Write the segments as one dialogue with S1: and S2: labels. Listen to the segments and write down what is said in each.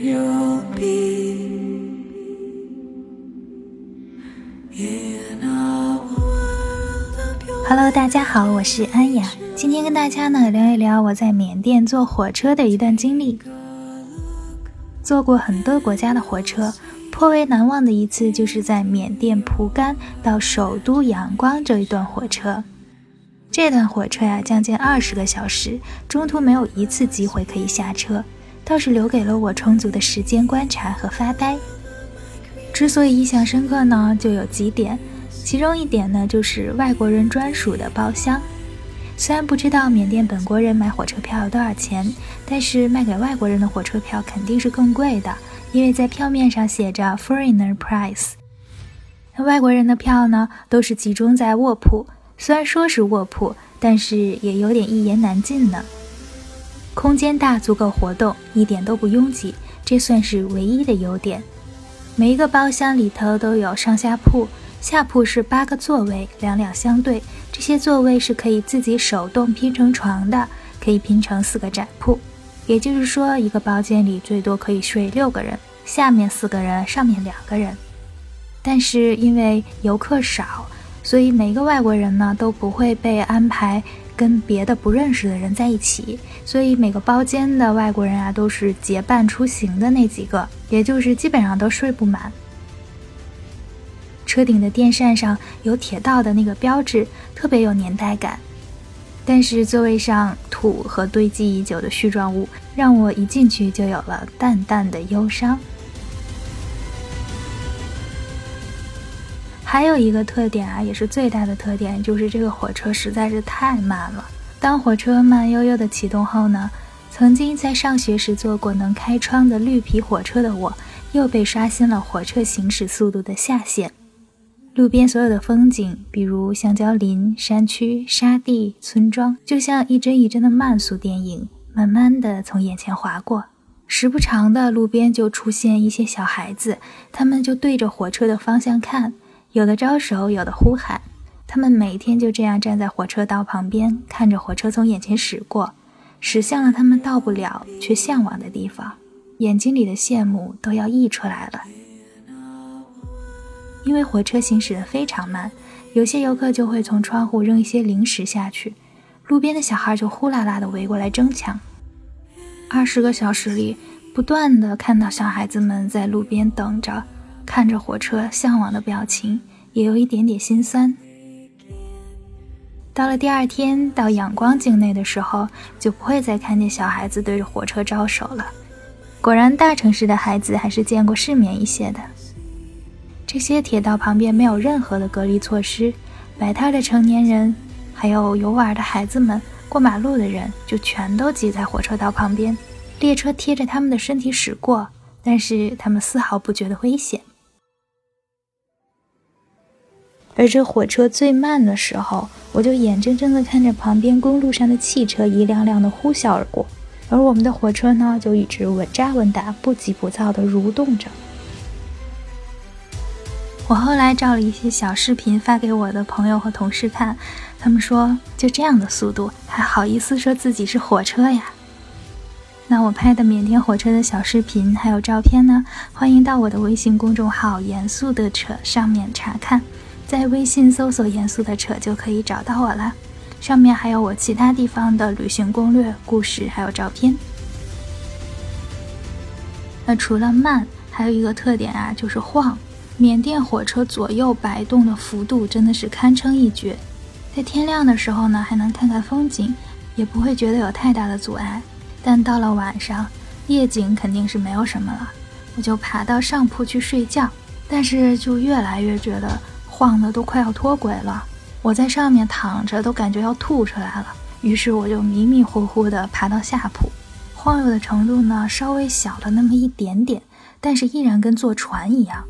S1: you be
S2: Hello，大家好，我是安雅。今天跟大家呢聊一聊我在缅甸坐火车的一段经历。坐过很多国家的火车，颇为难忘的一次就是在缅甸蒲甘到首都仰光这一段火车。这段火车呀，将近二十个小时，中途没有一次机会可以下车，倒是留给了我充足的时间观察和发呆。之所以印象深刻呢，就有几点，其中一点呢就是外国人专属的包厢。虽然不知道缅甸本国人买火车票要多少钱，但是卖给外国人的火车票肯定是更贵的，因为在票面上写着 “foreigner price”。那外国人的票呢，都是集中在卧铺。虽然说是卧铺，但是也有点一言难尽呢。空间大，足够活动，一点都不拥挤，这算是唯一的优点。每一个包厢里头都有上下铺，下铺是八个座位，两两相对。这些座位是可以自己手动拼成床的，可以拼成四个展铺。也就是说，一个包间里最多可以睡六个人，下面四个人，上面两个人。但是因为游客少。所以每个外国人呢都不会被安排跟别的不认识的人在一起，所以每个包间的外国人啊都是结伴出行的那几个，也就是基本上都睡不满。车顶的电扇上有铁道的那个标志，特别有年代感，但是座位上土和堆积已久的絮状物，让我一进去就有了淡淡的忧伤。还有一个特点啊，也是最大的特点，就是这个火车实在是太慢了。当火车慢悠悠的启动后呢，曾经在上学时坐过能开窗的绿皮火车的我，又被刷新了火车行驶速度的下限。路边所有的风景，比如香蕉林、山区、沙地、村庄，就像一帧一帧的慢速电影，慢慢的从眼前划过。时不常的，路边就出现一些小孩子，他们就对着火车的方向看。有的招手，有的呼喊，他们每天就这样站在火车道旁边，看着火车从眼前驶过，驶向了他们到不了却向往的地方，眼睛里的羡慕都要溢出来了。因为火车行驶的非常慢，有些游客就会从窗户扔一些零食下去，路边的小孩就呼啦啦的围过来争抢。二十个小时里，不断的看到小孩子们在路边等着。看着火车向往的表情，也有一点点心酸。到了第二天到仰光境内的时候，就不会再看见小孩子对着火车招手了。果然，大城市的孩子还是见过世面一些的。这些铁道旁边没有任何的隔离措施，摆摊的成年人，还有游玩的孩子们，过马路的人就全都挤在火车道旁边，列车贴着他们的身体驶过，但是他们丝毫不觉得危险。而这火车最慢的时候，我就眼睁睁地看着旁边公路上的汽车一辆辆的呼啸而过，而我们的火车呢，就一直稳扎稳打、不急不躁地蠕动着。我后来照了一些小视频发给我的朋友和同事看，他们说：“就这样的速度，还好意思说自己是火车呀？”那我拍的缅甸火车的小视频还有照片呢，欢迎到我的微信公众号“严肃的扯”上面查看。在微信搜索“严肃的扯”就可以找到我了，上面还有我其他地方的旅行攻略、故事，还有照片。那除了慢，还有一个特点啊，就是晃。缅甸火车左右摆动的幅度真的是堪称一绝。在天亮的时候呢，还能看看风景，也不会觉得有太大的阻碍。但到了晚上，夜景肯定是没有什么了，我就爬到上铺去睡觉，但是就越来越觉得。晃的都快要脱轨了，我在上面躺着都感觉要吐出来了。于是我就迷迷糊糊地爬到下铺，晃悠的程度呢稍微小了那么一点点，但是依然跟坐船一样。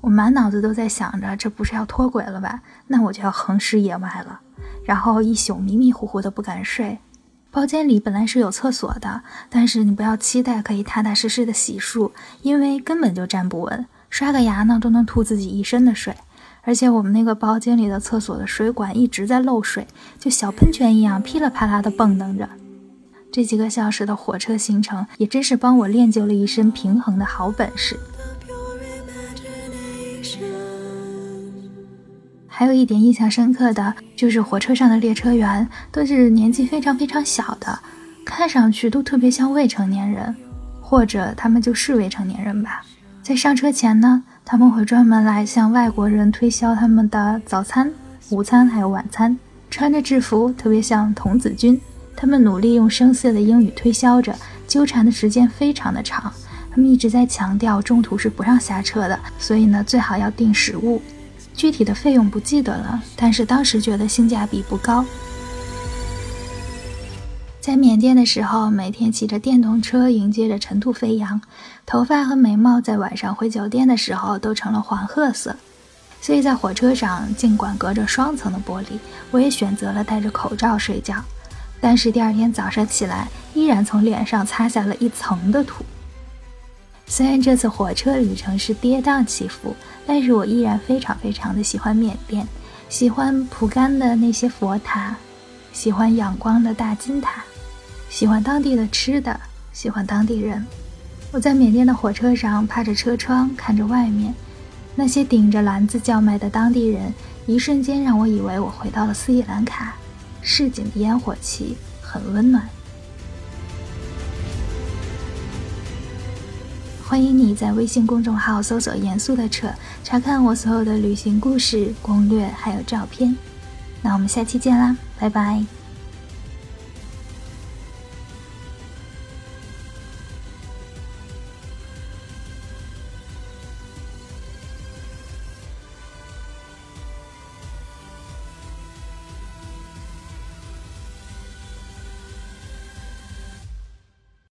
S2: 我满脑子都在想着，这不是要脱轨了吧？那我就要横尸野外了。然后一宿迷迷糊糊的不敢睡。包间里本来是有厕所的，但是你不要期待可以踏踏实实的洗漱，因为根本就站不稳，刷个牙呢都能吐自己一身的水。而且我们那个包间里的厕所的水管一直在漏水，就小喷泉一样噼里啪啦的蹦跶着。这几个小时的火车行程也真是帮我练就了一身平衡的好本事。还有一点印象深刻的就是火车上的列车员都是年纪非常非常小的，看上去都特别像未成年人，或者他们就是未成年人吧。在上车前呢，他们会专门来向外国人推销他们的早餐、午餐还有晚餐，穿着制服，特别像童子军。他们努力用生涩的英语推销着，纠缠的时间非常的长。他们一直在强调中途是不让下车的，所以呢，最好要订食物。具体的费用不记得了，但是当时觉得性价比不高。在缅甸的时候，每天骑着电动车迎接着尘土飞扬，头发和眉毛在晚上回酒店的时候都成了黄褐色。所以在火车上，尽管隔着双层的玻璃，我也选择了戴着口罩睡觉。但是第二天早上起来，依然从脸上擦下了一层的土。虽然这次火车旅程是跌宕起伏，但是我依然非常非常的喜欢缅甸，喜欢蒲甘的那些佛塔，喜欢仰光的大金塔，喜欢当地的吃的，喜欢当地人。我在缅甸的火车上趴着车窗看着外面，那些顶着篮子叫卖的当地人，一瞬间让我以为我回到了斯里兰卡，市井的烟火气很温暖。欢迎你在微信公众号搜索“严肃的扯”，查看我所有的旅行故事、攻略还有照片。那我们下期见啦，拜拜。